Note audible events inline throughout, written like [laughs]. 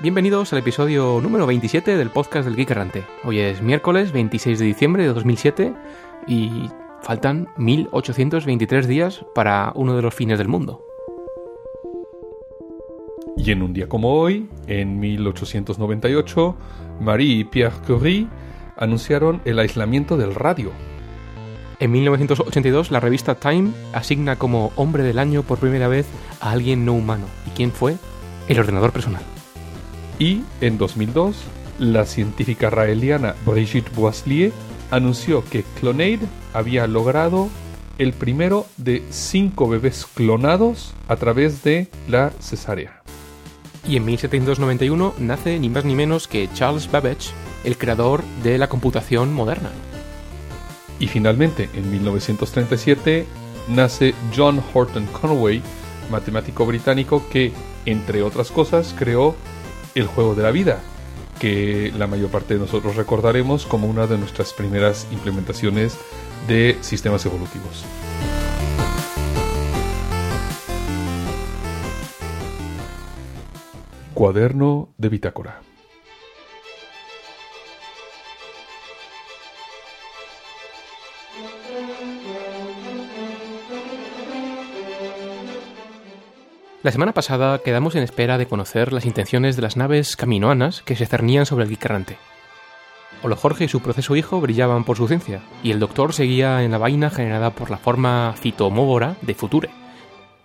Bienvenidos al episodio número 27 del podcast del Geek Errante. Hoy es miércoles 26 de diciembre de 2007 y faltan 1823 días para uno de los fines del mundo. Y en un día como hoy, en 1898, Marie y Pierre Curie anunciaron el aislamiento del radio. En 1982, la revista Time asigna como hombre del año por primera vez a alguien no humano. ¿Y quién fue? El ordenador personal. Y en 2002, la científica raeliana Brigitte Boislier anunció que Clonaid había logrado el primero de cinco bebés clonados a través de la cesárea. Y en 1791 nace ni más ni menos que Charles Babbage, el creador de la computación moderna. Y finalmente, en 1937, nace John Horton Conway, matemático británico que, entre otras cosas, creó el juego de la vida, que la mayor parte de nosotros recordaremos como una de nuestras primeras implementaciones de sistemas evolutivos. Cuaderno de bitácora. La semana pasada quedamos en espera de conocer las intenciones de las naves caminoanas que se cernían sobre el Geek Olo Jorge y su proceso hijo brillaban por su ciencia, y el doctor seguía en la vaina generada por la forma fitomóvora de Future.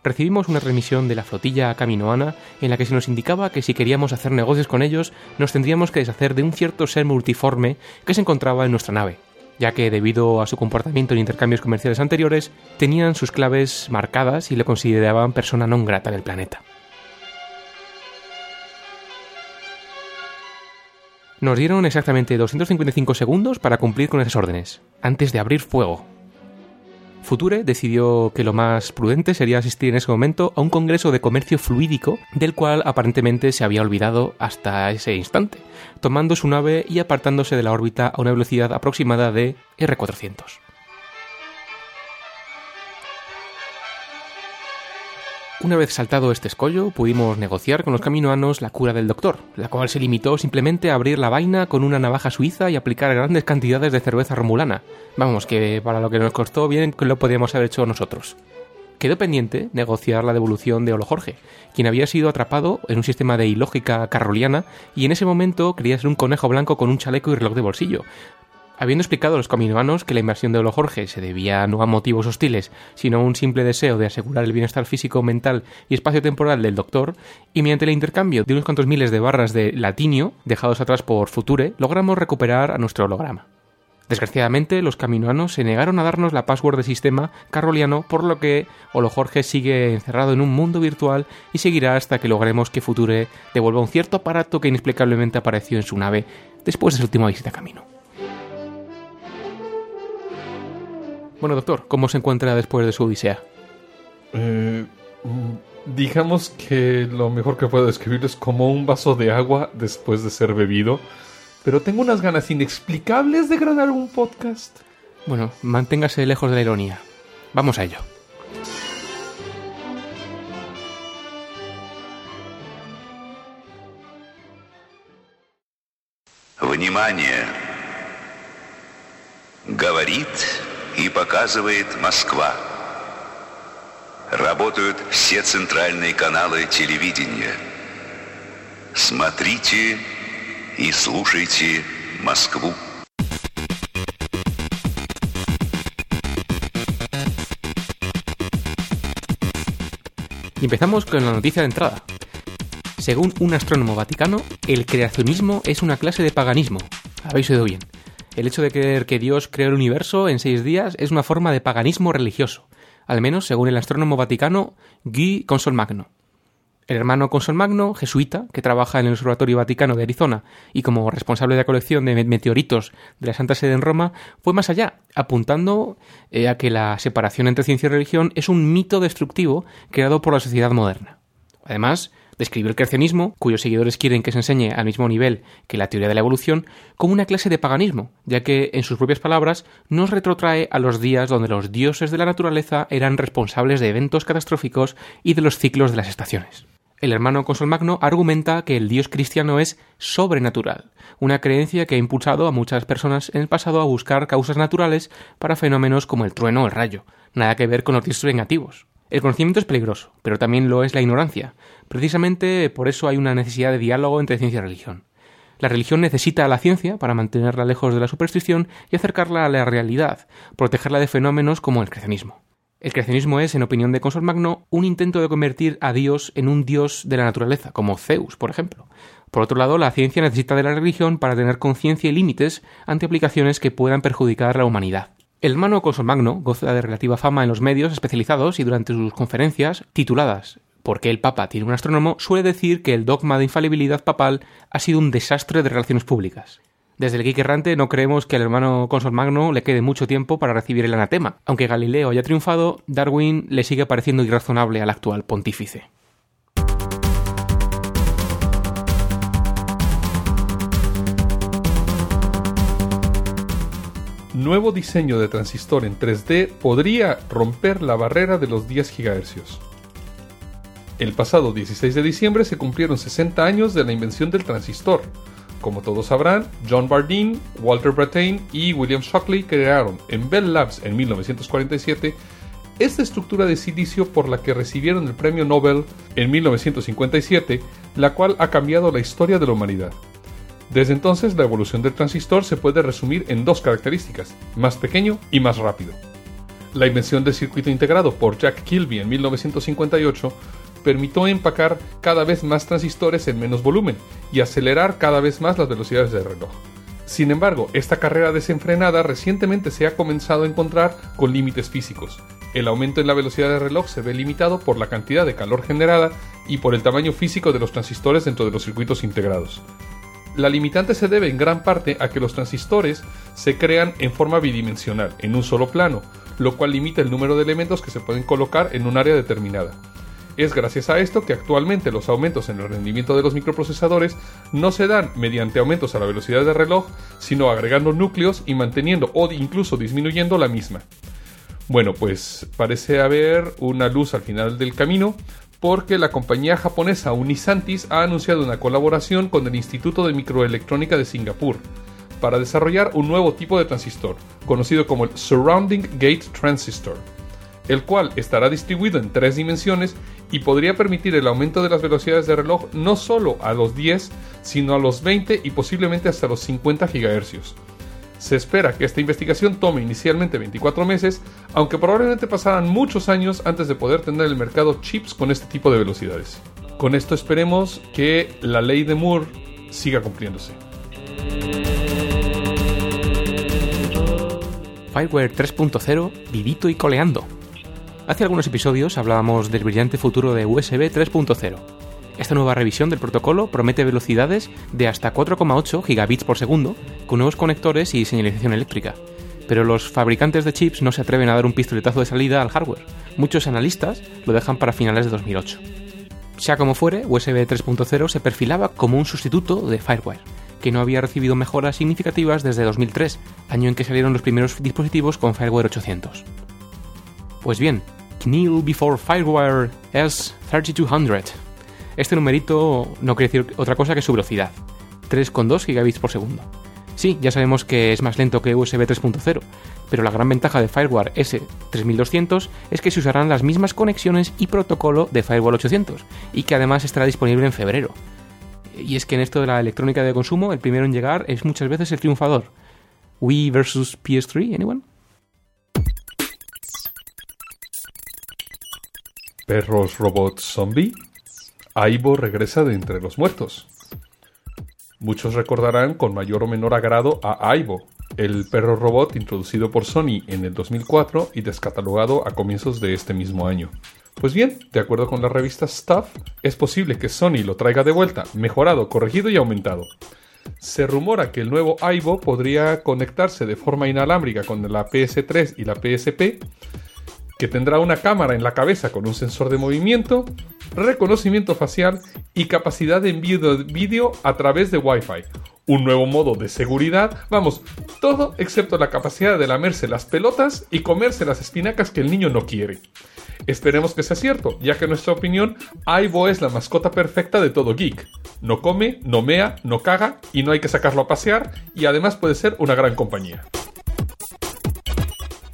Recibimos una remisión de la flotilla caminoana en la que se nos indicaba que si queríamos hacer negocios con ellos, nos tendríamos que deshacer de un cierto ser multiforme que se encontraba en nuestra nave, ya que debido a su comportamiento en intercambios comerciales anteriores, tenían sus claves marcadas y le consideraban persona non grata del planeta. Nos dieron exactamente 255 segundos para cumplir con esas órdenes, antes de abrir fuego, Future decidió que lo más prudente sería asistir en ese momento a un congreso de comercio fluídico del cual aparentemente se había olvidado hasta ese instante, tomando su nave y apartándose de la órbita a una velocidad aproximada de R400. Una vez saltado este escollo, pudimos negociar con los caminoanos la cura del doctor, la cual se limitó simplemente a abrir la vaina con una navaja suiza y aplicar grandes cantidades de cerveza romulana. Vamos, que para lo que nos costó bien que lo podíamos haber hecho nosotros. Quedó pendiente negociar la devolución de Olo Jorge, quien había sido atrapado en un sistema de ilógica carroliana y en ese momento quería ser un conejo blanco con un chaleco y reloj de bolsillo, Habiendo explicado a los caminoanos que la inversión de Olo Jorge se debía no a motivos hostiles, sino a un simple deseo de asegurar el bienestar físico, mental y espacio-temporal del doctor, y mediante el intercambio de unos cuantos miles de barras de latinio dejados atrás por Future, logramos recuperar a nuestro holograma. Desgraciadamente, los caminoanos se negaron a darnos la password del sistema carroliano, por lo que Olo Jorge sigue encerrado en un mundo virtual y seguirá hasta que logremos que Future devuelva un cierto aparato que inexplicablemente apareció en su nave después de su última visita a camino. Bueno, doctor, ¿cómo se encuentra después de su odisea? Eh, digamos que lo mejor que puedo describir es como un vaso de agua después de ser bebido. Pero tengo unas ganas inexplicables de grabar un podcast. Bueno, manténgase lejos de la ironía. Vamos a ello. Внимание! Говорит и показывает Москва. Работают все центральные каналы телевидения. Смотрите и слушайте Москву. Y empezamos con la noticia de entrada. Según un astrónomo vaticano, el creacionismo es una clase de paganismo. Habéis oído bien. El hecho de creer que Dios creó el universo en seis días es una forma de paganismo religioso, al menos según el astrónomo vaticano Guy Consolmagno. El hermano Consolmagno, jesuita, que trabaja en el Observatorio Vaticano de Arizona y como responsable de la colección de meteoritos de la Santa Sede en Roma, fue más allá, apuntando eh, a que la separación entre ciencia y religión es un mito destructivo creado por la sociedad moderna. Además, Describió el creacionismo, cuyos seguidores quieren que se enseñe al mismo nivel que la teoría de la evolución, como una clase de paganismo, ya que, en sus propias palabras, nos retrotrae a los días donde los dioses de la naturaleza eran responsables de eventos catastróficos y de los ciclos de las estaciones. El hermano Magno argumenta que el dios cristiano es sobrenatural, una creencia que ha impulsado a muchas personas en el pasado a buscar causas naturales para fenómenos como el trueno o el rayo, nada que ver con los dioses vengativos. El conocimiento es peligroso, pero también lo es la ignorancia. Precisamente por eso hay una necesidad de diálogo entre ciencia y religión. La religión necesita a la ciencia para mantenerla lejos de la superstición y acercarla a la realidad, protegerla de fenómenos como el creacionismo. El creacionismo es, en opinión de Consol Magno, un intento de convertir a Dios en un dios de la naturaleza, como Zeus, por ejemplo. Por otro lado, la ciencia necesita de la religión para tener conciencia y límites ante aplicaciones que puedan perjudicar a la humanidad. El hermano Consol Magno goza de relativa fama en los medios especializados y durante sus conferencias, tituladas ¿Por qué el Papa tiene un astrónomo?, suele decir que el dogma de infalibilidad papal ha sido un desastre de relaciones públicas. Desde el geek errante no creemos que al hermano Consol Magno le quede mucho tiempo para recibir el anatema. Aunque Galileo haya triunfado, Darwin le sigue pareciendo irrazonable al actual pontífice. Nuevo diseño de transistor en 3D podría romper la barrera de los 10 GHz. El pasado 16 de diciembre se cumplieron 60 años de la invención del transistor como todos sabrán, John Bardeen, Walter Brattain y William Shockley crearon en Bell Labs en 1947 esta estructura de silicio por la que recibieron el premio Nobel en 1957, la cual ha cambiado la historia de la humanidad. Desde entonces, la evolución del transistor se puede resumir en dos características, más pequeño y más rápido. La invención del circuito integrado por Jack Kilby en 1958 permitió empacar cada vez más transistores en menos volumen y acelerar cada vez más las velocidades del reloj. Sin embargo, esta carrera desenfrenada recientemente se ha comenzado a encontrar con límites físicos. El aumento en la velocidad del reloj se ve limitado por la cantidad de calor generada y por el tamaño físico de los transistores dentro de los circuitos integrados. La limitante se debe en gran parte a que los transistores se crean en forma bidimensional, en un solo plano, lo cual limita el número de elementos que se pueden colocar en un área determinada. Es gracias a esto que actualmente los aumentos en el rendimiento de los microprocesadores no se dan mediante aumentos a la velocidad del reloj, sino agregando núcleos y manteniendo o incluso disminuyendo la misma. Bueno, pues parece haber una luz al final del camino porque la compañía japonesa Unisantis ha anunciado una colaboración con el Instituto de Microelectrónica de Singapur para desarrollar un nuevo tipo de transistor, conocido como el Surrounding Gate Transistor el cual estará distribuido en tres dimensiones y podría permitir el aumento de las velocidades de reloj no solo a los 10, sino a los 20 y posiblemente hasta los 50 GHz. Se espera que esta investigación tome inicialmente 24 meses, aunque probablemente pasarán muchos años antes de poder tener en el mercado chips con este tipo de velocidades. Con esto esperemos que la ley de Moore siga cumpliéndose. Fireware 3.0 vivito y coleando. Hace algunos episodios hablábamos del brillante futuro de USB 3.0. Esta nueva revisión del protocolo promete velocidades de hasta 4,8 gigabits por segundo, con nuevos conectores y señalización eléctrica. Pero los fabricantes de chips no se atreven a dar un pistoletazo de salida al hardware. Muchos analistas lo dejan para finales de 2008. Sea como fuere, USB 3.0 se perfilaba como un sustituto de Firewire, que no había recibido mejoras significativas desde 2003, año en que salieron los primeros dispositivos con Firewire 800. Pues bien, Kneel Before Firewire S3200. Este numerito no quiere decir otra cosa que su velocidad, 3,2 gigabits por segundo. Sí, ya sabemos que es más lento que USB 3.0, pero la gran ventaja de Firewire S3200 es que se usarán las mismas conexiones y protocolo de Firewall 800, y que además estará disponible en febrero. Y es que en esto de la electrónica de consumo, el primero en llegar es muchas veces el triunfador. Wii versus PS3, anyone? Perros robots zombie. Aibo regresa de entre los muertos. Muchos recordarán con mayor o menor agrado a Aibo, el perro robot introducido por Sony en el 2004 y descatalogado a comienzos de este mismo año. Pues bien, de acuerdo con la revista Stuff, es posible que Sony lo traiga de vuelta, mejorado, corregido y aumentado. Se rumora que el nuevo Aibo podría conectarse de forma inalámbrica con la PS3 y la PSP, que tendrá una cámara en la cabeza con un sensor de movimiento, reconocimiento facial y capacidad de envío de vídeo a través de Wi-Fi. Un nuevo modo de seguridad, vamos, todo excepto la capacidad de lamerse las pelotas y comerse las espinacas que el niño no quiere. Esperemos que sea cierto, ya que en nuestra opinión, Aibo es la mascota perfecta de todo geek. No come, no mea, no caga y no hay que sacarlo a pasear y además puede ser una gran compañía.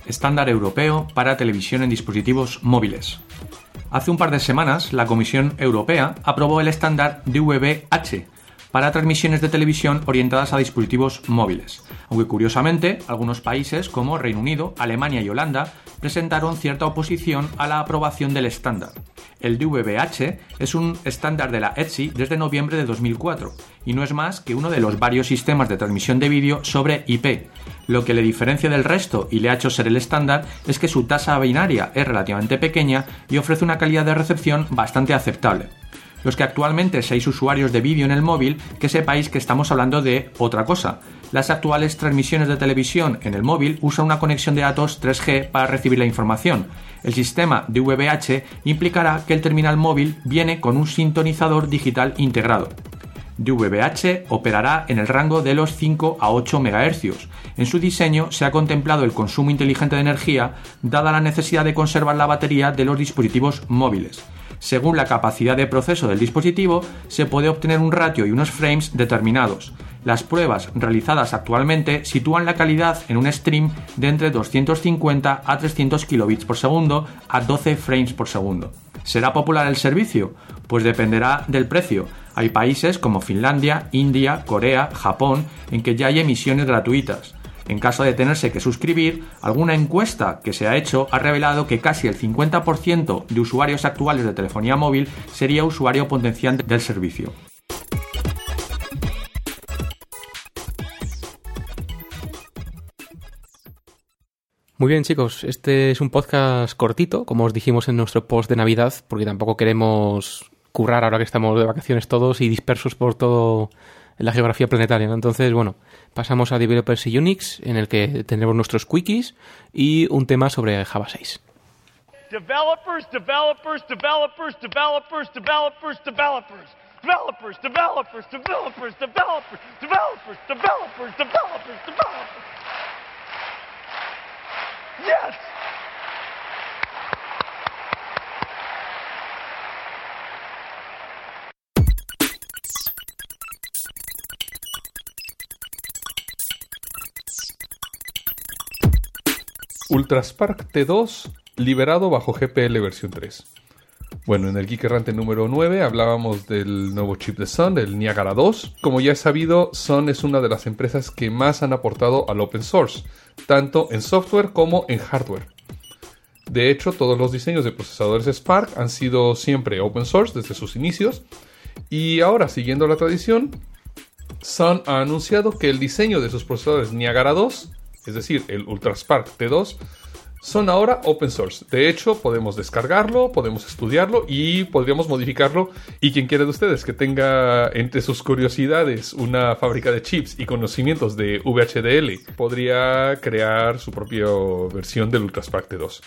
Estándar europeo para televisión en dispositivos móviles. Hace un par de semanas, la Comisión Europea aprobó el estándar DVB-H para transmisiones de televisión orientadas a dispositivos móviles, aunque curiosamente algunos países como Reino Unido, Alemania y Holanda presentaron cierta oposición a la aprobación del estándar. El DVB-H es un estándar de la ETSI desde noviembre de 2004 y no es más que uno de los varios sistemas de transmisión de vídeo sobre IP. Lo que le diferencia del resto y le ha hecho ser el estándar es que su tasa binaria es relativamente pequeña y ofrece una calidad de recepción bastante aceptable los que actualmente seáis usuarios de vídeo en el móvil, que sepáis que estamos hablando de otra cosa. Las actuales transmisiones de televisión en el móvil usan una conexión de datos 3G para recibir la información. El sistema DVB-H implicará que el terminal móvil viene con un sintonizador digital integrado. DVB-H operará en el rango de los 5 a 8 MHz. En su diseño se ha contemplado el consumo inteligente de energía, dada la necesidad de conservar la batería de los dispositivos móviles. Según la capacidad de proceso del dispositivo, se puede obtener un ratio y unos frames determinados. Las pruebas realizadas actualmente sitúan la calidad en un stream de entre 250 a 300 kilobits por segundo a 12 frames por segundo. ¿Será popular el servicio? Pues dependerá del precio. Hay países como Finlandia, India, Corea, Japón, en que ya hay emisiones gratuitas. En caso de tenerse que suscribir, alguna encuesta que se ha hecho ha revelado que casi el 50% de usuarios actuales de telefonía móvil sería usuario potencial del servicio. Muy bien chicos, este es un podcast cortito, como os dijimos en nuestro post de Navidad, porque tampoco queremos currar ahora que estamos de vacaciones todos y dispersos por todo la geografía planetaria. Entonces, bueno, pasamos a Developers y Unix, en el que tendremos nuestros quickies y un tema sobre Java 6. Developers, developers, developers, developers, developers, developers. Developers, developers, developers, developers, developers, developers, developers, developers. Yes! Ultraspark T2 liberado bajo GPL versión 3. Bueno, en el Geek Errante número 9 hablábamos del nuevo chip de Sun, el Niagara 2. Como ya es sabido, Sun es una de las empresas que más han aportado al open source, tanto en software como en hardware. De hecho, todos los diseños de procesadores Spark han sido siempre open source desde sus inicios. Y ahora, siguiendo la tradición, Sun ha anunciado que el diseño de sus procesadores Niagara 2 es decir, el UltraSpark T2, son ahora open source. De hecho, podemos descargarlo, podemos estudiarlo y podríamos modificarlo. Y quien quiera de ustedes que tenga entre sus curiosidades una fábrica de chips y conocimientos de VHDL, podría crear su propia versión del UltraSpark T2.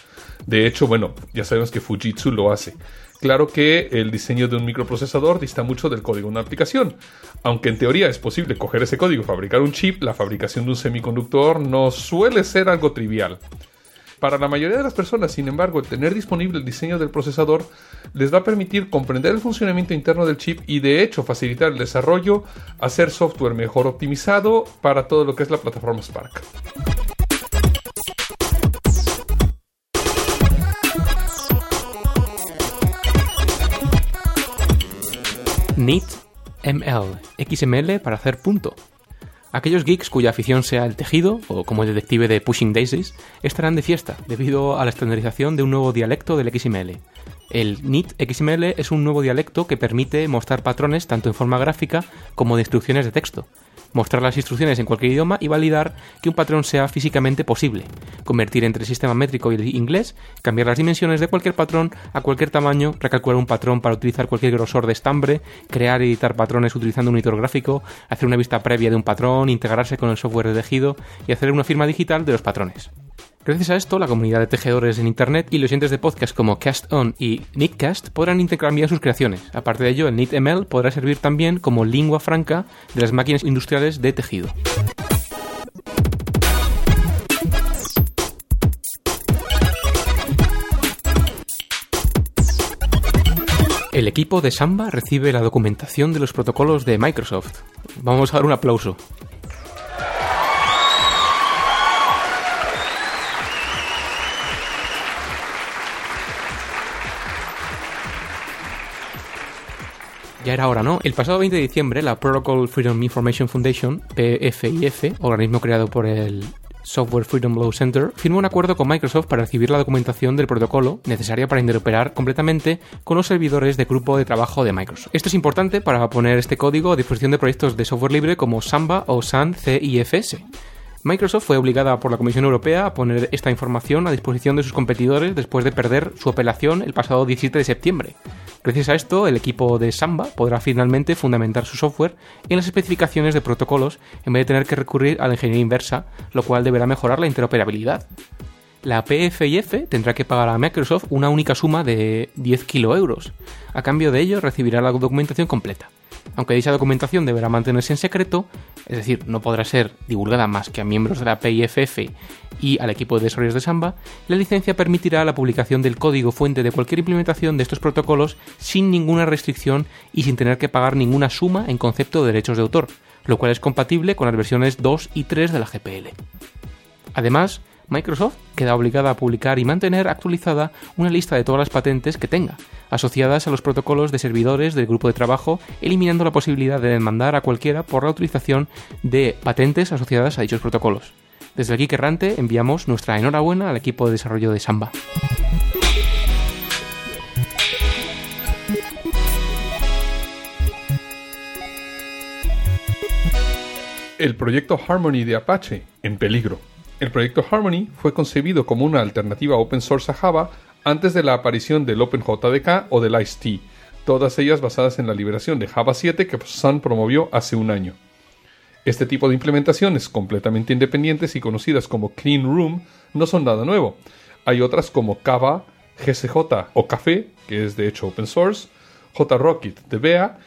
De hecho, bueno, ya sabemos que Fujitsu lo hace. Claro que el diseño de un microprocesador dista mucho del código de una aplicación. Aunque en teoría es posible coger ese código y fabricar un chip, la fabricación de un semiconductor no suele ser algo trivial. Para la mayoría de las personas, sin embargo, el tener disponible el diseño del procesador les va a permitir comprender el funcionamiento interno del chip y de hecho facilitar el desarrollo, hacer software mejor optimizado para todo lo que es la plataforma Spark. ML, XML para hacer punto. Aquellos geeks cuya afición sea el tejido, o como el detective de Pushing Daisies, estarán de fiesta debido a la estandarización de un nuevo dialecto del XML. El NIT XML es un nuevo dialecto que permite mostrar patrones tanto en forma gráfica como de instrucciones de texto, mostrar las instrucciones en cualquier idioma y validar que un patrón sea físicamente posible, convertir entre el sistema métrico y el inglés, cambiar las dimensiones de cualquier patrón a cualquier tamaño, recalcular un patrón para utilizar cualquier grosor de estambre, crear y editar patrones utilizando un editor gráfico, hacer una vista previa de un patrón, integrarse con el software de tejido y hacer una firma digital de los patrones. Gracias a esto, la comunidad de tejedores en Internet y los oyentes de podcasts como CastOn y Nickcast podrán intercambiar sus creaciones. Aparte de ello, el NitML podrá servir también como lengua franca de las máquinas industriales de tejido. El equipo de Samba recibe la documentación de los protocolos de Microsoft. Vamos a dar un aplauso. Ya era hora, ¿no? El pasado 20 de diciembre, la Protocol Freedom Information Foundation, PFIF, organismo creado por el Software Freedom Law Center, firmó un acuerdo con Microsoft para recibir la documentación del protocolo necesaria para interoperar completamente con los servidores de grupo de trabajo de Microsoft. Esto es importante para poner este código a disposición de proyectos de software libre como Samba o SAN CIFS. Microsoft fue obligada por la Comisión Europea a poner esta información a disposición de sus competidores después de perder su apelación el pasado 17 de septiembre. Gracias a esto, el equipo de Samba podrá finalmente fundamentar su software en las especificaciones de protocolos en vez de tener que recurrir a la ingeniería inversa, lo cual deberá mejorar la interoperabilidad. La PFIF tendrá que pagar a Microsoft una única suma de 10 kilo euros. A cambio de ello, recibirá la documentación completa. Aunque dicha documentación deberá mantenerse en secreto, es decir, no podrá ser divulgada más que a miembros de la PIFF y al equipo de desarrollos de Samba, la licencia permitirá la publicación del código fuente de cualquier implementación de estos protocolos sin ninguna restricción y sin tener que pagar ninguna suma en concepto de derechos de autor, lo cual es compatible con las versiones 2 y 3 de la GPL. Además, Microsoft queda obligada a publicar y mantener actualizada una lista de todas las patentes que tenga, asociadas a los protocolos de servidores del grupo de trabajo, eliminando la posibilidad de demandar a cualquiera por la utilización de patentes asociadas a dichos protocolos. Desde aquí Errante enviamos nuestra enhorabuena al equipo de desarrollo de Samba. El proyecto Harmony de Apache en peligro. El proyecto Harmony fue concebido como una alternativa open source a Java antes de la aparición del OpenJDK o del ICE-T, todas ellas basadas en la liberación de Java 7 que Sun promovió hace un año. Este tipo de implementaciones completamente independientes y conocidas como Clean Room no son nada nuevo. Hay otras como Kava, GCJ o Café, que es de hecho open source, JRocket de BEA,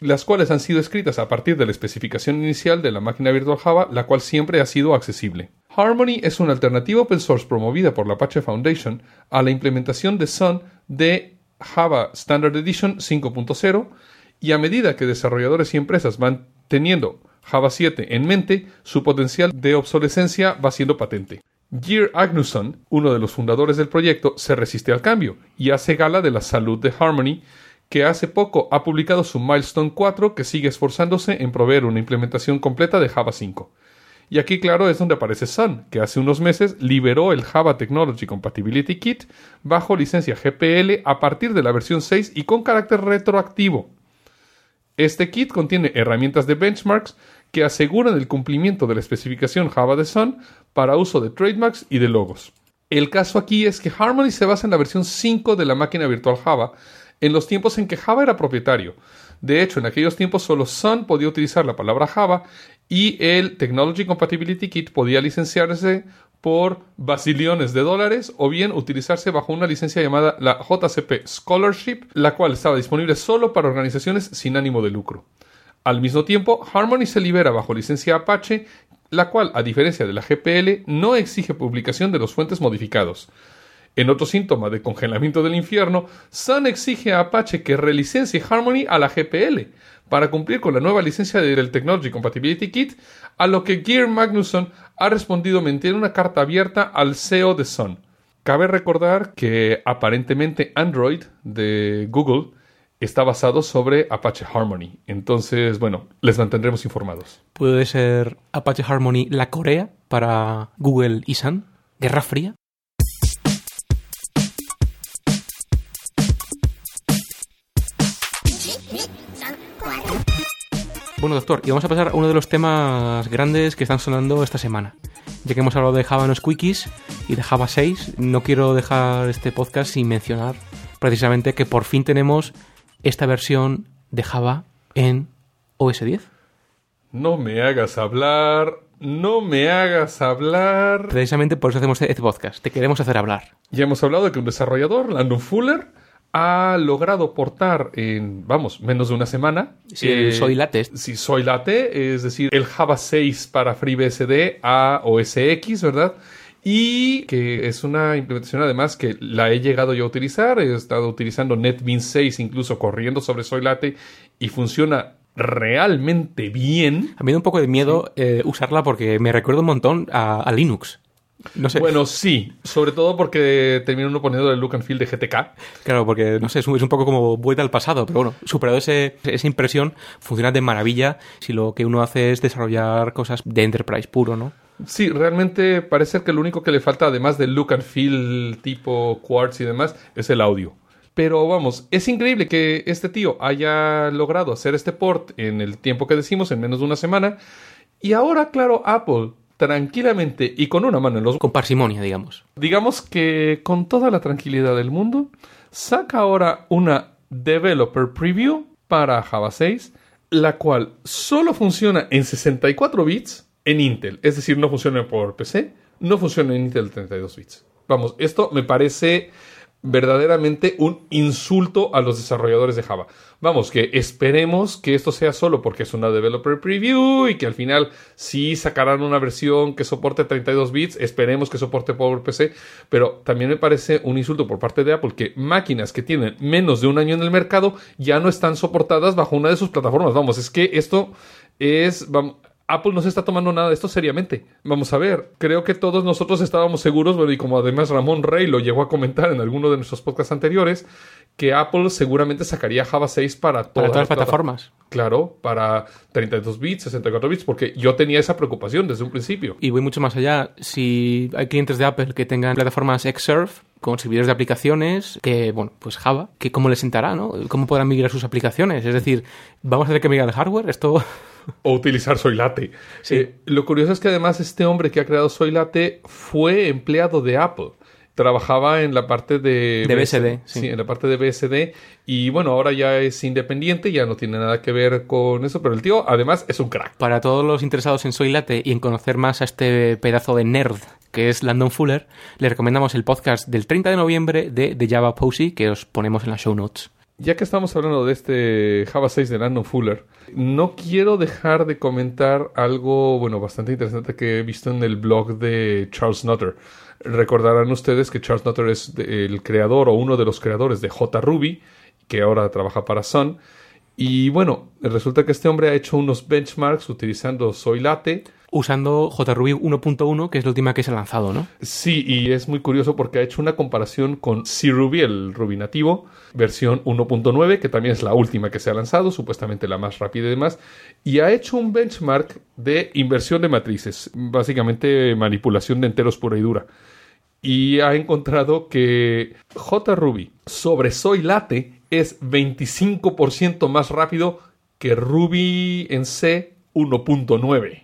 las cuales han sido escritas a partir de la especificación inicial de la máquina virtual Java, la cual siempre ha sido accesible. Harmony es una alternativa open source promovida por la Apache Foundation a la implementación de Sun de Java Standard Edition 5.0 y a medida que desarrolladores y empresas van teniendo Java 7 en mente, su potencial de obsolescencia va siendo patente. Geir Agnuson, uno de los fundadores del proyecto, se resiste al cambio y hace gala de la salud de Harmony, que hace poco ha publicado su Milestone 4 que sigue esforzándose en proveer una implementación completa de Java 5. Y aquí, claro, es donde aparece Sun, que hace unos meses liberó el Java Technology Compatibility Kit bajo licencia GPL a partir de la versión 6 y con carácter retroactivo. Este kit contiene herramientas de benchmarks que aseguran el cumplimiento de la especificación Java de Sun para uso de trademarks y de logos. El caso aquí es que Harmony se basa en la versión 5 de la máquina virtual Java, en los tiempos en que Java era propietario. De hecho, en aquellos tiempos solo Sun podía utilizar la palabra Java y el Technology Compatibility Kit podía licenciarse por basiliones de dólares o bien utilizarse bajo una licencia llamada la JCP Scholarship, la cual estaba disponible solo para organizaciones sin ánimo de lucro. Al mismo tiempo, Harmony se libera bajo licencia Apache, la cual, a diferencia de la GPL, no exige publicación de los fuentes modificados. En otro síntoma de congelamiento del infierno, Sun exige a Apache que relicencie Harmony a la GPL para cumplir con la nueva licencia del Technology Compatibility Kit, a lo que Geir Magnusson ha respondido mediante una carta abierta al CEO de Sun. Cabe recordar que aparentemente Android de Google está basado sobre Apache Harmony. Entonces, bueno, les mantendremos informados. ¿Puede ser Apache Harmony la Corea para Google y Sun? ¿Guerra Fría? Bueno, doctor, y vamos a pasar a uno de los temas grandes que están sonando esta semana. Ya que hemos hablado de Java no Quickies y de Java 6, no quiero dejar este podcast sin mencionar precisamente que por fin tenemos esta versión de Java en OS 10. No me hagas hablar, no me hagas hablar. Precisamente por eso hacemos este podcast, te queremos hacer hablar. Ya hemos hablado de que un desarrollador, Landon Fuller, ha logrado portar en, vamos, menos de una semana. Sí, eh, Soy Late. Sí, Soy Late, es decir, el Java 6 para FreeBSD a OS X, ¿verdad? y que es una implementación además que la he llegado yo a utilizar. He estado utilizando NetBeans 6 incluso corriendo sobre Soy Latte y funciona realmente bien. A mí me da un poco de miedo eh, usarla porque me recuerda un montón a, a Linux. No sé. Bueno, sí, sobre todo porque termina uno poniendo el look and feel de GTK. Claro, porque no sé, es un, es un poco como vuelta al pasado, pero bueno, superado ese, esa impresión, funciona de maravilla si lo que uno hace es desarrollar cosas de enterprise puro, ¿no? Sí, realmente parece que lo único que le falta, además del look and feel tipo Quartz y demás, es el audio. Pero vamos, es increíble que este tío haya logrado hacer este port en el tiempo que decimos, en menos de una semana. Y ahora, claro, Apple, tranquilamente y con una mano en los... Con parsimonia, digamos. Digamos que con toda la tranquilidad del mundo, saca ahora una Developer Preview para Java 6, la cual solo funciona en 64 bits en Intel. Es decir, no funciona por PC, no funciona en Intel 32 bits. Vamos, esto me parece verdaderamente un insulto a los desarrolladores de Java. Vamos, que esperemos que esto sea solo porque es una developer preview y que al final sí sacarán una versión que soporte 32 bits, esperemos que soporte PowerPC, pero también me parece un insulto por parte de Apple que máquinas que tienen menos de un año en el mercado ya no están soportadas bajo una de sus plataformas. Vamos, es que esto es... Vamos, Apple no se está tomando nada de esto seriamente. Vamos a ver, creo que todos nosotros estábamos seguros, bueno, y como además Ramón Rey lo llegó a comentar en alguno de nuestros podcasts anteriores, que Apple seguramente sacaría Java 6 para, Para todas las plataformas. Claro, para 32 bits, 64 bits, porque yo tenía esa preocupación desde un principio. Y voy mucho más allá. Si hay clientes de Apple que tengan plataformas Xserve con servidores de aplicaciones, que, bueno, pues Java, que cómo les sentará, ¿no? ¿Cómo podrán migrar sus aplicaciones? Es decir, ¿vamos a tener que migrar el hardware? Esto... o utilizar Soy Latte. Sí. Eh, lo curioso es que además este hombre que ha creado Soy Latte fue empleado de Apple. Trabajaba en la parte de... De BSD, sí. sí. en la parte de BSD. Y bueno, ahora ya es independiente, ya no tiene nada que ver con eso, pero el tío además es un crack. Para todos los interesados en Soy Latte y en conocer más a este pedazo de nerd que es Landon Fuller, le recomendamos el podcast del 30 de noviembre de The Java Posey que os ponemos en las show notes. Ya que estamos hablando de este Java 6 de Landon Fuller, no quiero dejar de comentar algo, bueno, bastante interesante que he visto en el blog de Charles Nutter. Recordarán ustedes que Charles Nutter es el creador o uno de los creadores de JRuby, que ahora trabaja para Sun. Y bueno, resulta que este hombre ha hecho unos benchmarks utilizando Soy Latte. Usando JRuby 1.1, que es la última que se ha lanzado, ¿no? Sí, y es muy curioso porque ha hecho una comparación con C-Ruby, el Ruby nativo, versión 1.9, que también es la última que se ha lanzado, supuestamente la más rápida y demás, y ha hecho un benchmark de inversión de matrices, básicamente manipulación de enteros pura y dura. Y ha encontrado que JRuby sobre Soy Latte es 25% más rápido que Ruby en C 1.9.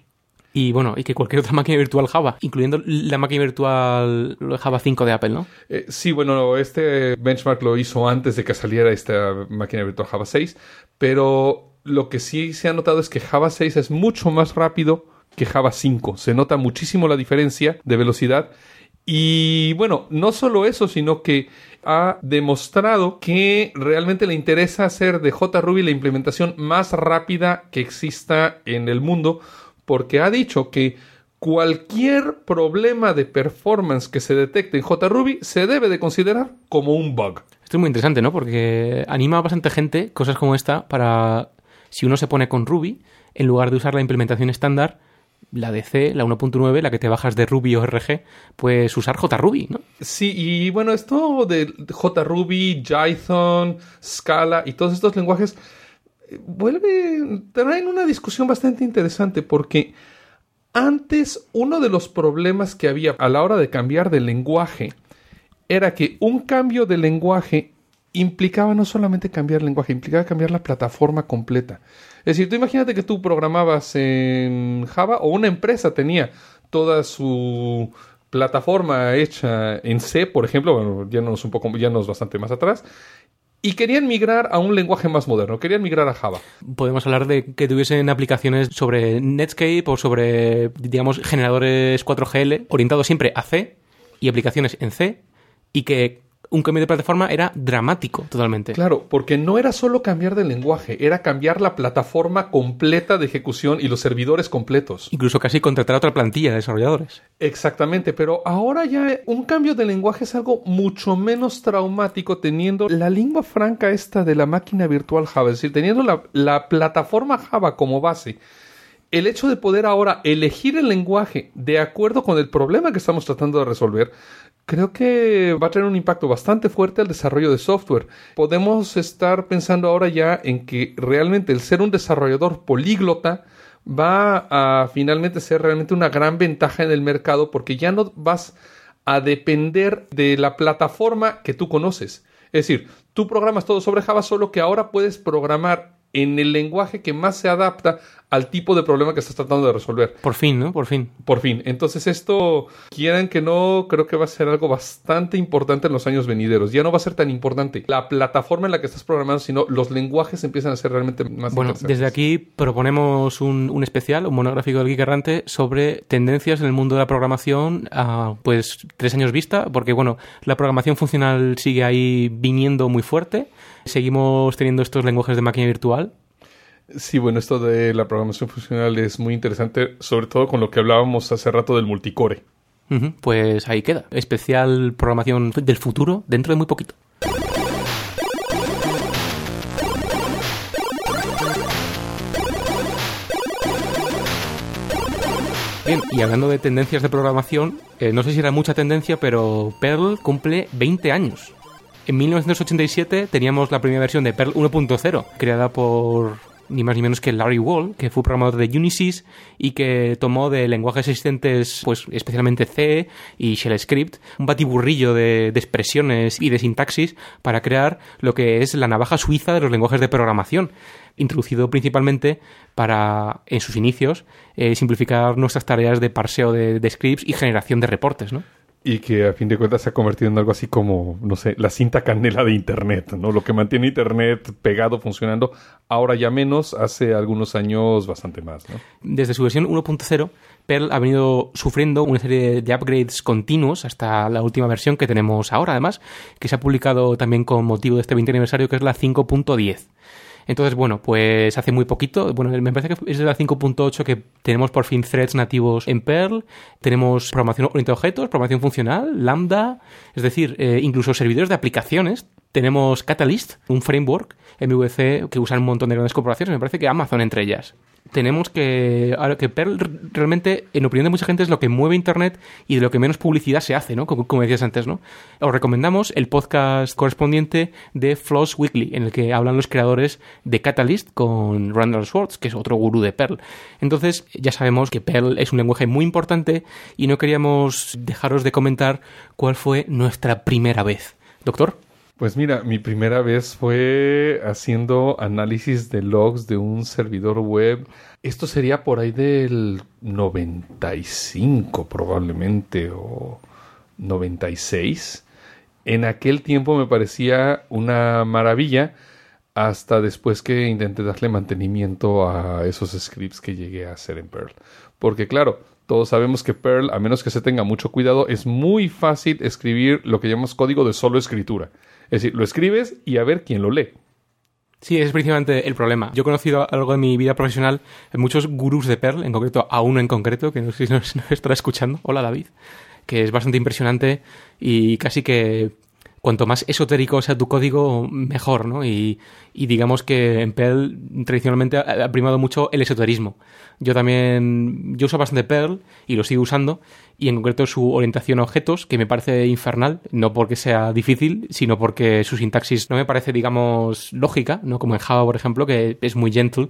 Y bueno, y que cualquier otra [laughs] máquina virtual Java, incluyendo la máquina virtual Java 5 de Apple, ¿no? Eh, sí, bueno, este benchmark lo hizo antes de que saliera esta máquina virtual Java 6, pero lo que sí se ha notado es que Java 6 es mucho más rápido que Java 5. Se nota muchísimo la diferencia de velocidad. Y bueno, no solo eso, sino que ha demostrado que realmente le interesa hacer de JRuby la implementación más rápida que exista en el mundo, porque ha dicho que cualquier problema de performance que se detecte en JRuby se debe de considerar como un bug. Esto es muy interesante, ¿no? Porque anima a bastante gente cosas como esta para, si uno se pone con Ruby, en lugar de usar la implementación estándar, la de C, la 1.9, la que te bajas de Ruby o RG, pues usar JRuby, ¿no? Sí, y bueno, esto de JRuby, Python, Scala y todos estos lenguajes vuelve, traen una discusión bastante interesante porque antes uno de los problemas que había a la hora de cambiar de lenguaje era que un cambio de lenguaje implicaba no solamente cambiar el lenguaje, implicaba cambiar la plataforma completa. Es decir, tú imagínate que tú programabas en Java o una empresa tenía toda su plataforma hecha en C, por ejemplo, bueno, ya nos un poco, ya nos bastante más atrás, y querían migrar a un lenguaje más moderno, querían migrar a Java. Podemos hablar de que tuviesen aplicaciones sobre Netscape o sobre, digamos, generadores 4GL orientados siempre a C y aplicaciones en C y que un cambio de plataforma era dramático totalmente. Claro, porque no era solo cambiar de lenguaje, era cambiar la plataforma completa de ejecución y los servidores completos. Incluso casi contratar otra plantilla de desarrolladores. Exactamente, pero ahora ya un cambio de lenguaje es algo mucho menos traumático teniendo la lengua franca esta de la máquina virtual Java, es decir, teniendo la, la plataforma Java como base el hecho de poder ahora elegir el lenguaje de acuerdo con el problema que estamos tratando de resolver, creo que va a tener un impacto bastante fuerte al desarrollo de software. Podemos estar pensando ahora ya en que realmente el ser un desarrollador políglota va a finalmente ser realmente una gran ventaja en el mercado porque ya no vas a depender de la plataforma que tú conoces. Es decir, tú programas todo sobre Java, solo que ahora puedes programar en el lenguaje que más se adapta al tipo de problema que estás tratando de resolver. Por fin, ¿no? Por fin. Por fin. Entonces esto, quieran que no, creo que va a ser algo bastante importante en los años venideros. Ya no va a ser tan importante la plataforma en la que estás programando, sino los lenguajes empiezan a ser realmente más Bueno, desde aquí proponemos un, un especial, un monográfico del Geek Errante sobre tendencias en el mundo de la programación a, pues, tres años vista, porque, bueno, la programación funcional sigue ahí viniendo muy fuerte. Seguimos teniendo estos lenguajes de máquina virtual, Sí, bueno, esto de la programación funcional es muy interesante, sobre todo con lo que hablábamos hace rato del multicore. Pues ahí queda. Especial programación del futuro dentro de muy poquito. Bien, y hablando de tendencias de programación, eh, no sé si era mucha tendencia, pero Perl cumple 20 años. En 1987 teníamos la primera versión de Perl 1.0, creada por ni más ni menos que Larry Wall, que fue programador de Unisys y que tomó de lenguajes existentes, pues especialmente C y Shell Script, un batiburrillo de, expresiones y de sintaxis para crear lo que es la navaja suiza de los lenguajes de programación, introducido principalmente para, en sus inicios, eh, simplificar nuestras tareas de parseo de, de scripts y generación de reportes, ¿no? Y que a fin de cuentas se ha convertido en algo así como, no sé, la cinta canela de Internet, ¿no? Lo que mantiene Internet pegado, funcionando, ahora ya menos, hace algunos años bastante más, ¿no? Desde su versión 1.0, Perl ha venido sufriendo una serie de upgrades continuos hasta la última versión que tenemos ahora, además, que se ha publicado también con motivo de este 20 aniversario, que es la 5.10. Entonces, bueno, pues hace muy poquito, bueno, me parece que es de la 5.8 que tenemos por fin threads nativos en Perl, tenemos programación orientada a objetos, programación funcional, Lambda, es decir, eh, incluso servidores de aplicaciones. Tenemos Catalyst, un framework MVC que usan un montón de grandes corporaciones, me parece que Amazon entre ellas. Tenemos que, ahora que Perl realmente, en opinión de mucha gente, es lo que mueve Internet y de lo que menos publicidad se hace, ¿no? Como, como decías antes, ¿no? Os recomendamos el podcast correspondiente de Floss Weekly, en el que hablan los creadores de Catalyst con Randall Schwartz, que es otro gurú de Perl. Entonces, ya sabemos que Perl es un lenguaje muy importante y no queríamos dejaros de comentar cuál fue nuestra primera vez. Doctor. Pues mira, mi primera vez fue haciendo análisis de logs de un servidor web. Esto sería por ahí del 95 probablemente o 96. En aquel tiempo me parecía una maravilla hasta después que intenté darle mantenimiento a esos scripts que llegué a hacer en Perl. Porque claro, todos sabemos que Perl, a menos que se tenga mucho cuidado, es muy fácil escribir lo que llamamos código de solo escritura. Es decir, lo escribes y a ver quién lo lee. Sí, ese es precisamente el problema. Yo he conocido a lo de mi vida profesional muchos gurús de Perl, en concreto a uno en concreto, que no sé si nos [laughs] estará escuchando. Hola, David. Que es bastante impresionante y casi que cuanto más esotérico sea tu código, mejor, ¿no? Y, y digamos que en Perl tradicionalmente ha, primado mucho el esoterismo. Yo también, yo uso bastante Perl y lo sigo usando, y en concreto su orientación a objetos, que me parece infernal, no porque sea difícil, sino porque su sintaxis no me parece, digamos, lógica, ¿no? Como en Java, por ejemplo, que es muy gentle.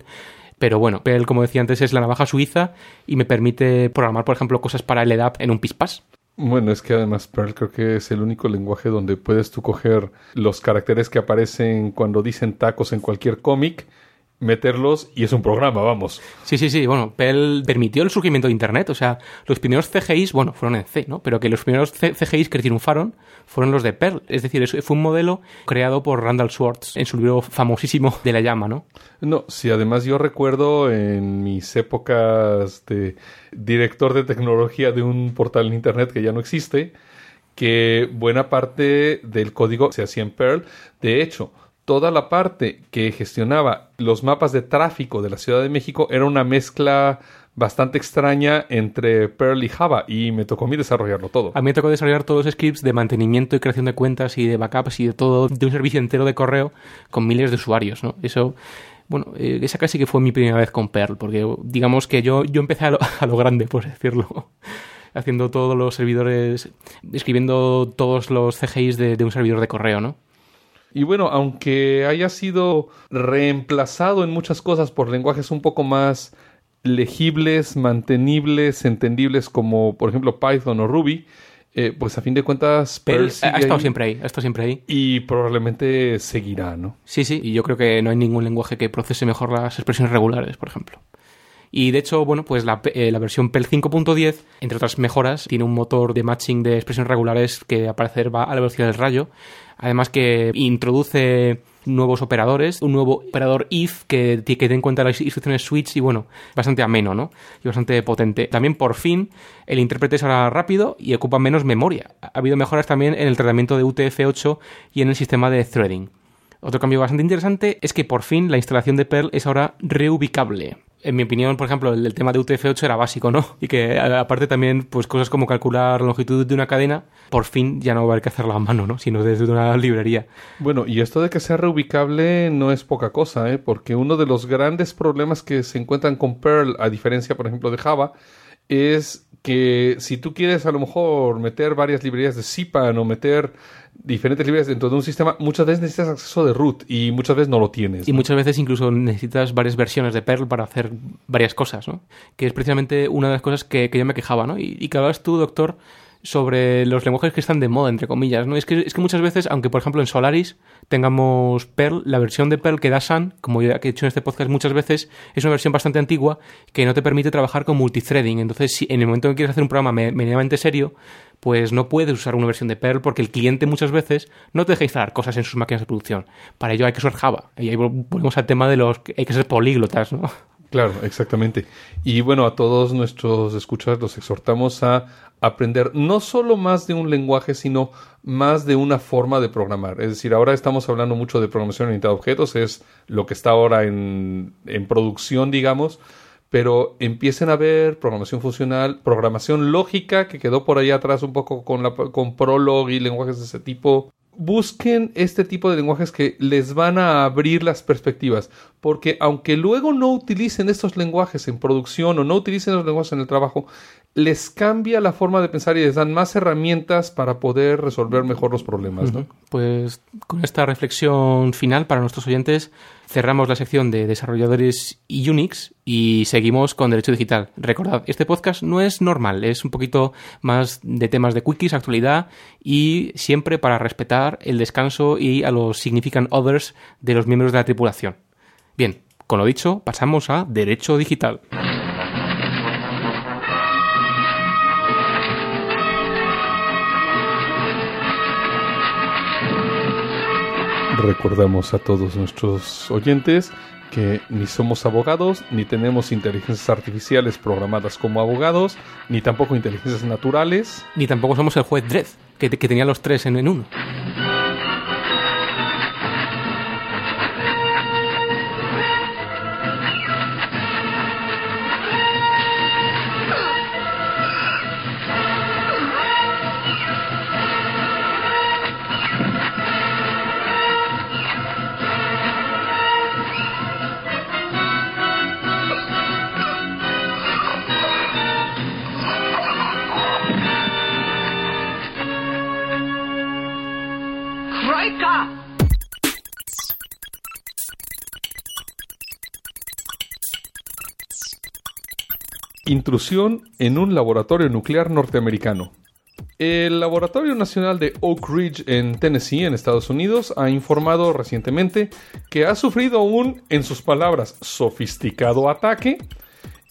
Pero bueno, Perl, como decía antes, es la navaja suiza y me permite programar, por ejemplo, cosas para el EDAP en un pispás. Bueno, es que además Perl creo que es el único lenguaje donde puedes tú coger los caracteres que aparecen cuando dicen tacos en cualquier cómic, meterlos y es un programa, vamos. Sí, sí, sí. Bueno, Perl permitió el surgimiento de Internet. O sea, los primeros CGIs, bueno, fueron en C, ¿no? Pero que los primeros CGIs que triunfaron fueron los de Perl. Es decir, eso fue un modelo creado por Randall Schwartz en su libro famosísimo de la llama, ¿no? No, sí, además yo recuerdo en mis épocas de director de tecnología de un portal en internet que ya no existe, que buena parte del código se hacía en Perl. De hecho, toda la parte que gestionaba los mapas de tráfico de la Ciudad de México era una mezcla bastante extraña entre Perl y Java y me tocó a mí desarrollarlo todo. A mí me tocó desarrollar todos los scripts de mantenimiento y creación de cuentas y de backups y de todo, de un servicio entero de correo con miles de usuarios, ¿no? Eso, bueno, eh, esa casi que fue mi primera vez con Perl, porque digamos que yo, yo empecé a lo, [laughs] a lo grande, por decirlo. [laughs] Haciendo todos los servidores, escribiendo todos los CGIs de, de un servidor de correo, ¿no? Y bueno, aunque haya sido reemplazado en muchas cosas por lenguajes un poco más legibles, mantenibles, entendibles como por ejemplo Python o Ruby, eh, pues a fin de cuentas Perl ha estado ahí siempre ahí, ha estado siempre ahí. y probablemente seguirá, ¿no? Sí, sí, y yo creo que no hay ningún lenguaje que procese mejor las expresiones regulares, por ejemplo. Y de hecho, bueno, pues la, eh, la versión PEL 5.10, entre otras mejoras, tiene un motor de matching de expresiones regulares que al parecer va a la velocidad del rayo. Además que introduce nuevos operadores, un nuevo operador if que, que en cuenta las instrucciones switch y bueno, bastante ameno, ¿no? Y bastante potente. También por fin el intérprete es ahora rápido y ocupa menos memoria. Ha habido mejoras también en el tratamiento de UTF-8 y en el sistema de threading. Otro cambio bastante interesante es que por fin la instalación de Perl es ahora reubicable. En mi opinión, por ejemplo, el, tema de UTF-8 era básico, ¿no? [laughs] Y que aparte también, pues cosas como calcular la longitud de una cadena, por fin ya no va a haber que hacerlo a mano, ¿no? Sino desde una [laughs] librería. Bueno, y esto de que sea reubicable no es poca cosa, ¿eh? porque uno de los grandes problemas que se encuentran con Perl, a diferencia, por ejemplo, de Java, es que si tú quieres a lo mejor meter varias librerías de Zipan o meter diferentes librerías dentro de un sistema, muchas veces necesitas acceso de root y muchas veces no lo tienes. Y ¿no? muchas veces incluso necesitas varias versiones de Perl para hacer varias cosas, ¿no? Que es precisamente una de las cosas que, que yo me quejaba, ¿no? Y, y que hablabas tú, doctor, sobre los lenguajes que están de moda, entre comillas, ¿no? Es que, es que muchas veces, aunque por ejemplo en Solaris tengamos Perl, la versión de Perl que da Sun, como ya he dicho en este podcast muchas veces, es una versión bastante antigua que no te permite trabajar con multithreading. Entonces, si en el momento en que quieres hacer un programa me- medianamente serio, pues no puedes usar una versión de Perl porque el cliente muchas veces no te deja instalar cosas en sus máquinas de producción. Para ello hay que usar Java. Y ahí vol- volvemos al tema de los hay que ser políglotas, ¿no? Claro, exactamente. Y bueno, a todos nuestros escuchas los exhortamos a aprender no solo más de un lenguaje, sino más de una forma de programar. Es decir, ahora estamos hablando mucho de programación orientada a objetos, es lo que está ahora en, en producción, digamos, pero empiecen a ver programación funcional, programación lógica, que quedó por ahí atrás un poco con, la, con Prolog y lenguajes de ese tipo. Busquen este tipo de lenguajes que les van a abrir las perspectivas, porque aunque luego no utilicen estos lenguajes en producción o no utilicen los lenguajes en el trabajo, les cambia la forma de pensar y les dan más herramientas para poder resolver mejor los problemas, ¿no? Pues con esta reflexión final para nuestros oyentes cerramos la sección de desarrolladores y Unix y seguimos con Derecho Digital. Recordad, este podcast no es normal, es un poquito más de temas de quickies, actualidad y siempre para respetar el descanso y a los significant others de los miembros de la tripulación. Bien, con lo dicho, pasamos a Derecho Digital. Recordamos a todos nuestros oyentes que ni somos abogados, ni tenemos inteligencias artificiales programadas como abogados, ni tampoco inteligencias naturales. Ni tampoco somos el juez Dredd, que, que tenía los tres en, en uno. Intrusión en un laboratorio nuclear norteamericano. El Laboratorio Nacional de Oak Ridge en Tennessee, en Estados Unidos, ha informado recientemente que ha sufrido un, en sus palabras, sofisticado ataque,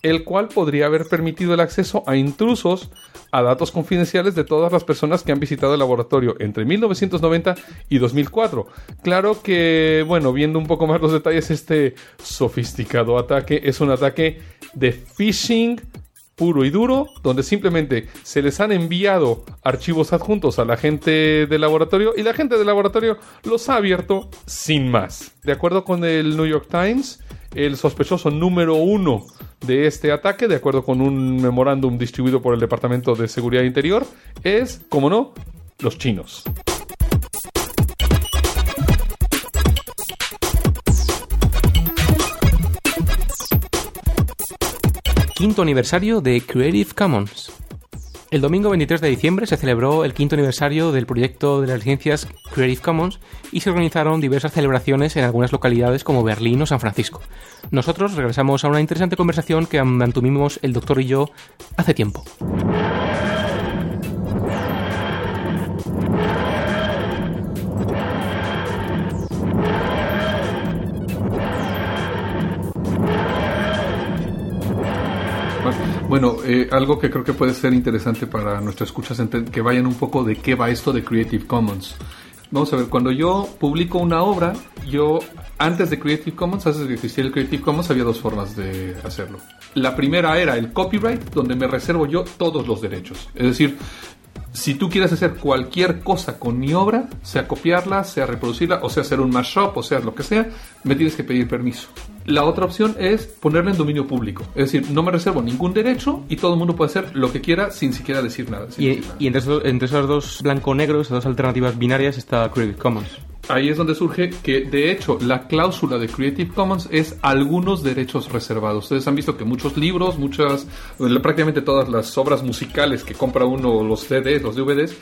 el cual podría haber permitido el acceso a intrusos a datos confidenciales de todas las personas que han visitado el laboratorio entre 1990 y 2004. Claro que, bueno, viendo un poco más los detalles, este sofisticado ataque es un ataque de phishing puro y duro, donde simplemente se les han enviado archivos adjuntos a la gente del laboratorio y la gente del laboratorio los ha abierto sin más. De acuerdo con el New York Times, el sospechoso número uno de este ataque, de acuerdo con un memorándum distribuido por el Departamento de Seguridad Interior, es, como no, los chinos. Quinto aniversario de Creative Commons. El domingo 23 de diciembre se celebró el quinto aniversario del proyecto de las licencias Creative Commons y se organizaron diversas celebraciones en algunas localidades como Berlín o San Francisco. Nosotros regresamos a una interesante conversación que mantuvimos el doctor y yo hace tiempo. Bueno, eh, algo que creo que puede ser interesante para nuestras escuchas, que vayan un poco de qué va esto de Creative Commons. Vamos a ver, cuando yo publico una obra, yo antes de Creative Commons, antes de que existiera el Creative Commons, había dos formas de hacerlo. La primera era el copyright, donde me reservo yo todos los derechos. Es decir, si tú quieres hacer cualquier cosa con mi obra, sea copiarla, sea reproducirla, o sea hacer un mashup, o sea lo que sea, me tienes que pedir permiso. La otra opción es ponerla en dominio público. Es decir, no me reservo ningún derecho y todo el mundo puede hacer lo que quiera sin siquiera decir nada. y, entre, entre esos dos blanco-negro, esas dos alternativas binarias, está Creative Commons ahí es donde surge que, de hecho, la cláusula de Creative Commons es algunos derechos reservados. Ustedes han visto que muchos libros, muchas, prácticamente todas las obras musicales que compra uno, los CDs, los DVDs,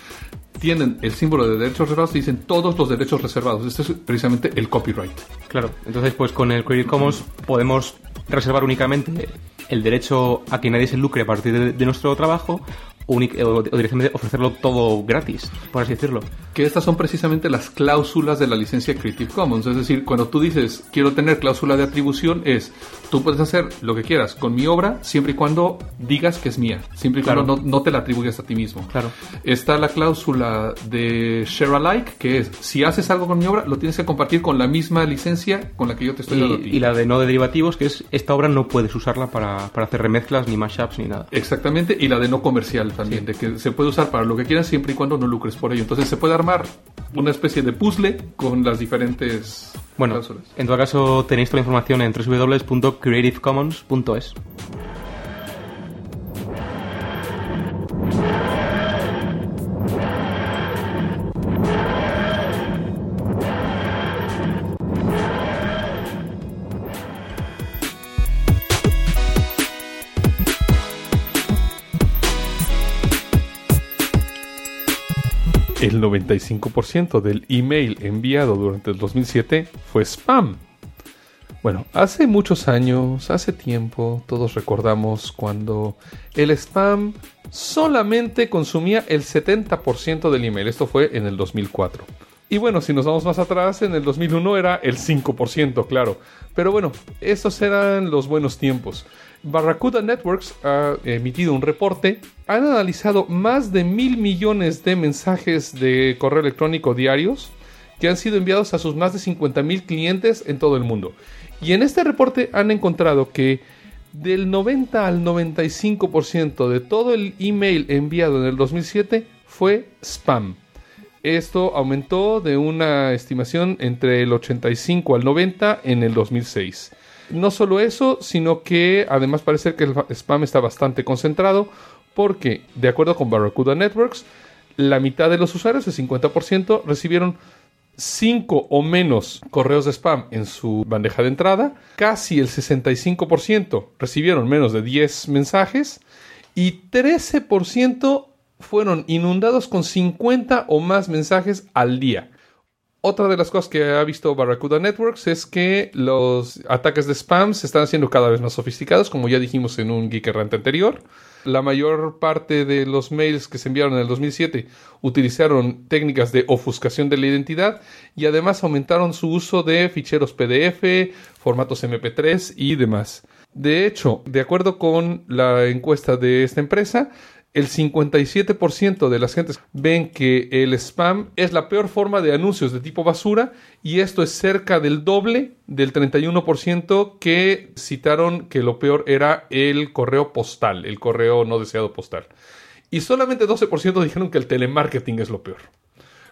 tienen el símbolo de derechos reservados y dicen todos los derechos reservados. Este es precisamente el copyright. Claro, entonces pues con el Creative Commons podemos reservar únicamente el derecho a que nadie se lucre a partir de nuestro trabajo o, directamente ofrecerlo todo gratis, por así decirlo. Que estas son precisamente las cláusulas de la licencia Creative Commons. Es decir, cuando tú dices quiero tener cláusula de atribución, es tú puedes hacer lo que quieras con mi obra siempre y cuando digas que es mía, siempre y cuando no, te la atribuyas a ti mismo. Claro. Está la cláusula de share alike, que es si haces algo con mi obra, lo tienes que compartir con la misma licencia con la que yo te estoy dando a ti. Y la de no de derivativos, que es esta obra no puedes usarla para, para hacer remezclas, ni mashups, ni nada. Exactamente, y la de no comercial también, de que se puede usar para lo que quieras siempre y cuando no lucres por ello. Entonces se puede armar una especie de puzzle con las diferentes bueno, en todo caso tenéis toda la información en www.creativecommons.es. el 95% del email enviado durante el 2007 fue spam. Bueno, hace muchos años, hace tiempo, todos recordamos cuando el spam solamente consumía el 70% del email. Esto fue en el 2004. Y bueno, si nos vamos más atrás, en el 2001 era el 5%, claro. Pero bueno, esos eran los buenos tiempos. Barracuda Networks ha emitido un reporte. Han analizado más de mil millones de mensajes de correo electrónico diarios que han sido enviados a sus más de 50 mil clientes en todo el mundo. Y en este reporte han encontrado que del 90 al 95% de todo el email enviado en el 2007 fue spam. Esto aumentó de una estimación entre el 85 al 90 en el 2006. No solo eso, sino que además parece que el spam está bastante concentrado porque, de acuerdo con Barracuda Networks, la mitad de los usuarios, el 50%, recibieron 5 o menos correos de spam en su bandeja de entrada, casi el 65% recibieron menos de 10 mensajes y 13% fueron inundados con 50 o más mensajes al día. Otra de las cosas que ha visto Barracuda Networks es que los ataques de spam se están haciendo cada vez más sofisticados, como ya dijimos en un Geek Errante anterior. La mayor parte de los mails que se enviaron en el 2007 utilizaron técnicas de ofuscación de la identidad y además aumentaron su uso de ficheros PDF, formatos MP3 y demás. De hecho, de acuerdo con la encuesta de esta empresa, el 57% de las gentes ven que el spam es la peor forma de anuncios de tipo basura y esto es cerca del doble del 31% que citaron que lo peor era el correo postal, el correo no deseado postal. Y solamente 12% dijeron que el telemarketing es lo peor.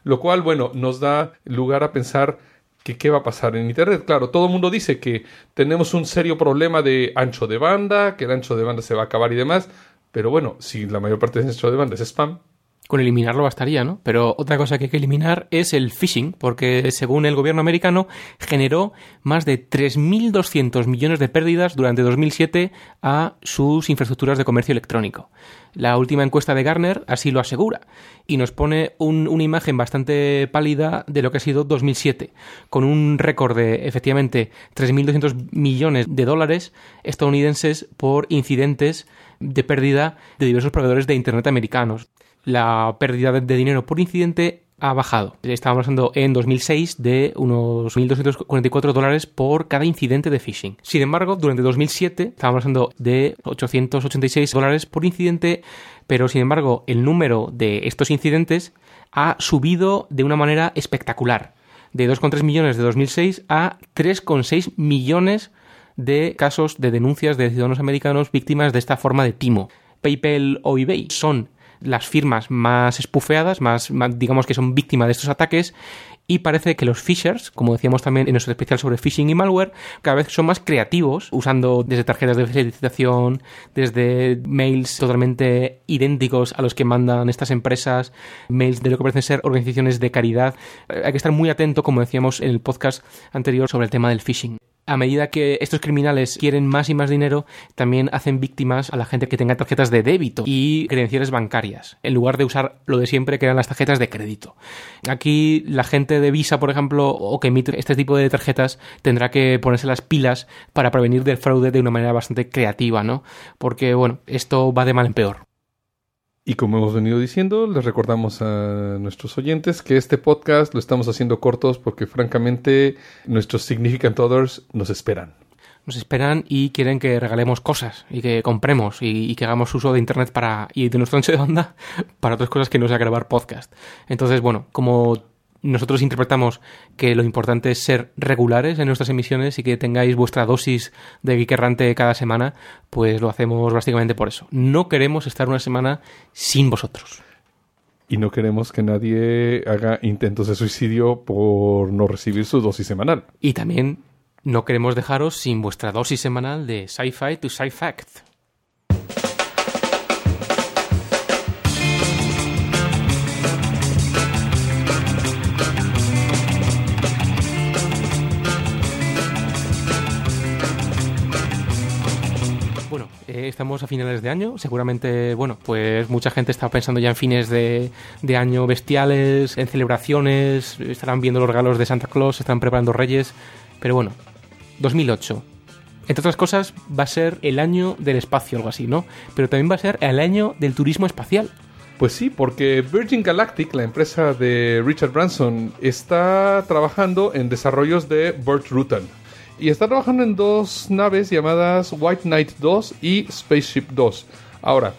Lo cual, bueno, nos da lugar a pensar que qué va a pasar en Internet. Claro, todo el mundo dice que tenemos un serio problema de ancho de banda, que el ancho de banda se va a acabar y demás. Pero bueno, si la mayor parte de ancho de banda es spam, con eliminarlo bastaría, ¿no? Pero otra cosa que hay que eliminar es el phishing, porque según el gobierno americano generó más de 3.200 millones de pérdidas durante 2007 a sus infraestructuras de comercio electrónico. La última encuesta de Garner así lo asegura y nos pone una imagen bastante pálida de lo que ha sido 2007, con un récord de efectivamente 3.200 millones de dólares estadounidenses por incidentes de pérdida de diversos proveedores de Internet americanos la pérdida de dinero por incidente ha bajado. Estábamos hablando en 2006 de unos 1.244 dólares por cada incidente de phishing. Sin embargo, durante 2007 estábamos hablando de 886 dólares por incidente, pero sin embargo el número de estos incidentes ha subido de una manera espectacular. De 2,3 millones de 2006 a 3,6 millones de casos de denuncias de ciudadanos americanos víctimas de esta forma de timo. PayPal o eBay son las firmas más espufeadas, más, digamos que son víctimas de estos ataques y parece que los phishers, como decíamos también en nuestro especial sobre phishing y malware, cada vez son más creativos, usando desde tarjetas de felicitación, desde mails totalmente idénticos a los que mandan estas empresas, mails de lo que parecen ser organizaciones de caridad. Hay que estar muy atento, como decíamos en el podcast anterior, sobre el tema del phishing a medida que estos criminales quieren más y más dinero, también hacen víctimas a la gente que tenga tarjetas de débito y credenciales bancarias, en lugar de usar lo de siempre que eran las tarjetas de crédito. Aquí la gente de Visa, por ejemplo, o que emite este tipo de tarjetas, tendrá que ponerse las pilas para prevenir del fraude de una manera bastante creativa, ¿no? Porque, bueno, esto va de mal en peor. Y como hemos venido diciendo, les recordamos a nuestros oyentes que este podcast lo estamos haciendo cortos porque francamente nuestros significant others nos esperan. Nos esperan y quieren que regalemos cosas y que compremos y, que hagamos uso de internet para y de nuestro ancho de onda [laughs] para otras cosas que no sea grabar podcast. Entonces, bueno, como nosotros interpretamos que lo importante es ser regulares en nuestras emisiones y que tengáis vuestra dosis de Geek Errante cada semana, pues lo hacemos básicamente por eso. No queremos estar una semana sin vosotros. Y no queremos que nadie haga intentos de suicidio por no recibir su dosis semanal. Y también no queremos dejaros sin vuestra dosis semanal de Sci-Fi to Sci-Fact. Estamos a finales de año. Seguramente, bueno, pues mucha gente está pensando ya en fines de, año bestiales, en celebraciones, estarán viendo los regalos de Santa Claus, están preparando reyes. Pero bueno, 2008. Entre otras cosas, va a ser el año del espacio, algo así, ¿no? Pero también va a ser el año del turismo espacial. Pues sí, porque Virgin Galactic, la empresa de Richard Branson, está trabajando en desarrollos de Burt Rutan y está trabajando en dos naves llamadas White Knight 2 y Spaceship 2. Ahora,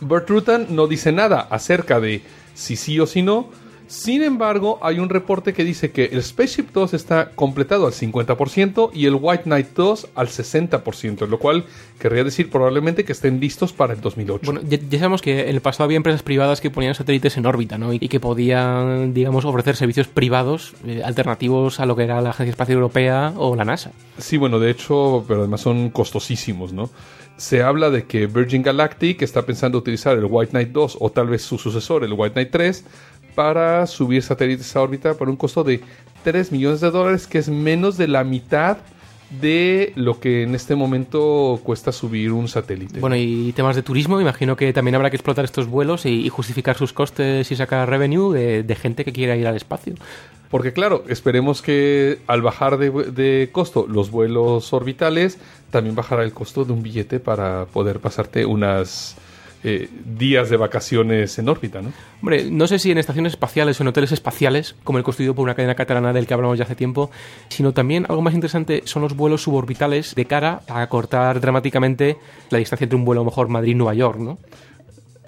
Bert Rutan no dice nada acerca de si sí o si no, sin embargo, hay un reporte que dice que el Spaceship 2 está completado al 50% y el White Knight 2 al 60%, lo cual querría decir probablemente que estén listos para el 2008. Bueno, ya, sabemos que en el pasado había empresas privadas que ponían satélites en órbita, ¿no? Y, que podían, digamos, ofrecer servicios privados eh, alternativos a lo que era la Agencia Espacial Europea o la NASA. Sí, bueno, de hecho, pero además son costosísimos, ¿no? Se habla de que Virgin Galactic está pensando utilizar el White Knight 2 o tal vez su sucesor, el White Knight 3, para subir satélites a órbita por un costo de 3 millones de dólares, que es menos de la mitad de lo que en este momento cuesta subir un satélite. Bueno, y temas de turismo, imagino que también habrá que explotar estos vuelos y, justificar sus costes y sacar revenue de, gente que quiera ir al espacio. Porque claro, esperemos que al bajar de, de, costo los vuelos orbitales, también bajará el costo de un billete para poder pasarte unas eh, días de vacaciones en órbita, ¿no? Hombre, no sé si en estaciones espaciales o en hoteles espaciales, como el construido por una cadena catalana del que hablamos ya hace tiempo, sino también algo más interesante son los vuelos suborbitales de cara a cortar dramáticamente la distancia entre un vuelo, mejor Madrid-Nueva York, ¿no?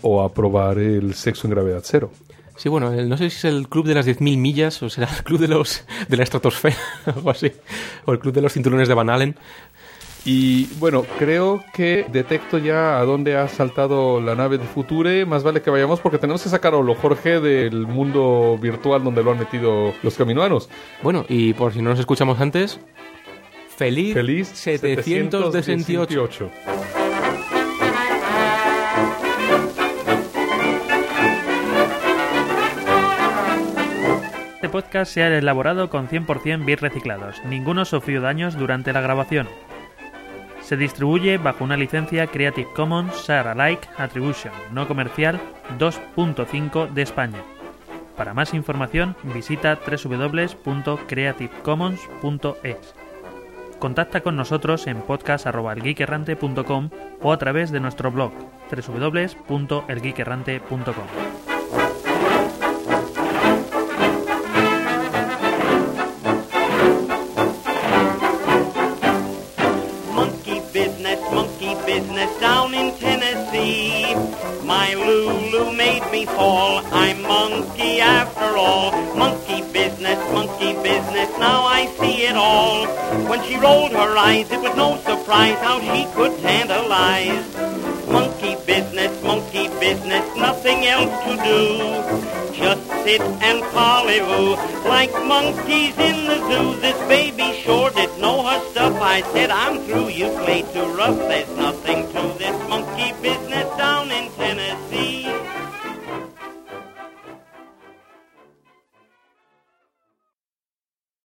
o a probar el sexo en gravedad cero. Sí, bueno, no sé si es el club de las 10.000 millas o será el club de los de la estratosfera, [laughs] algo así, o el club de los cinturones de Van Allen. Y bueno, creo que detecto ya a dónde ha saltado la nave de Future. Más vale que vayamos porque tenemos que sacar a lo Jorge del mundo virtual donde lo han metido los caminoanos. Bueno, y por si no nos escuchamos antes, feliz, Feliz 718. 718. Este podcast se ha elaborado con 100% bits reciclados. Ninguno sufrió daños durante la grabación. Se distribuye bajo una licencia Creative Commons Share Alike Attribution no comercial 2.5 de España. Para más información visita www.creativecommons.es. Contacta con nosotros en podcast.elgeekerrante.com o a través de nuestro blog www.elgeekerrante.com. rolled her eyes, it was no surprise how she could tantalize. Monkey business, monkey business, nothing else to do. Just sit and pollywoo like monkeys in the zoo. This baby sure did know her stuff. I said, I'm through. You play too rough. There's nothing to this.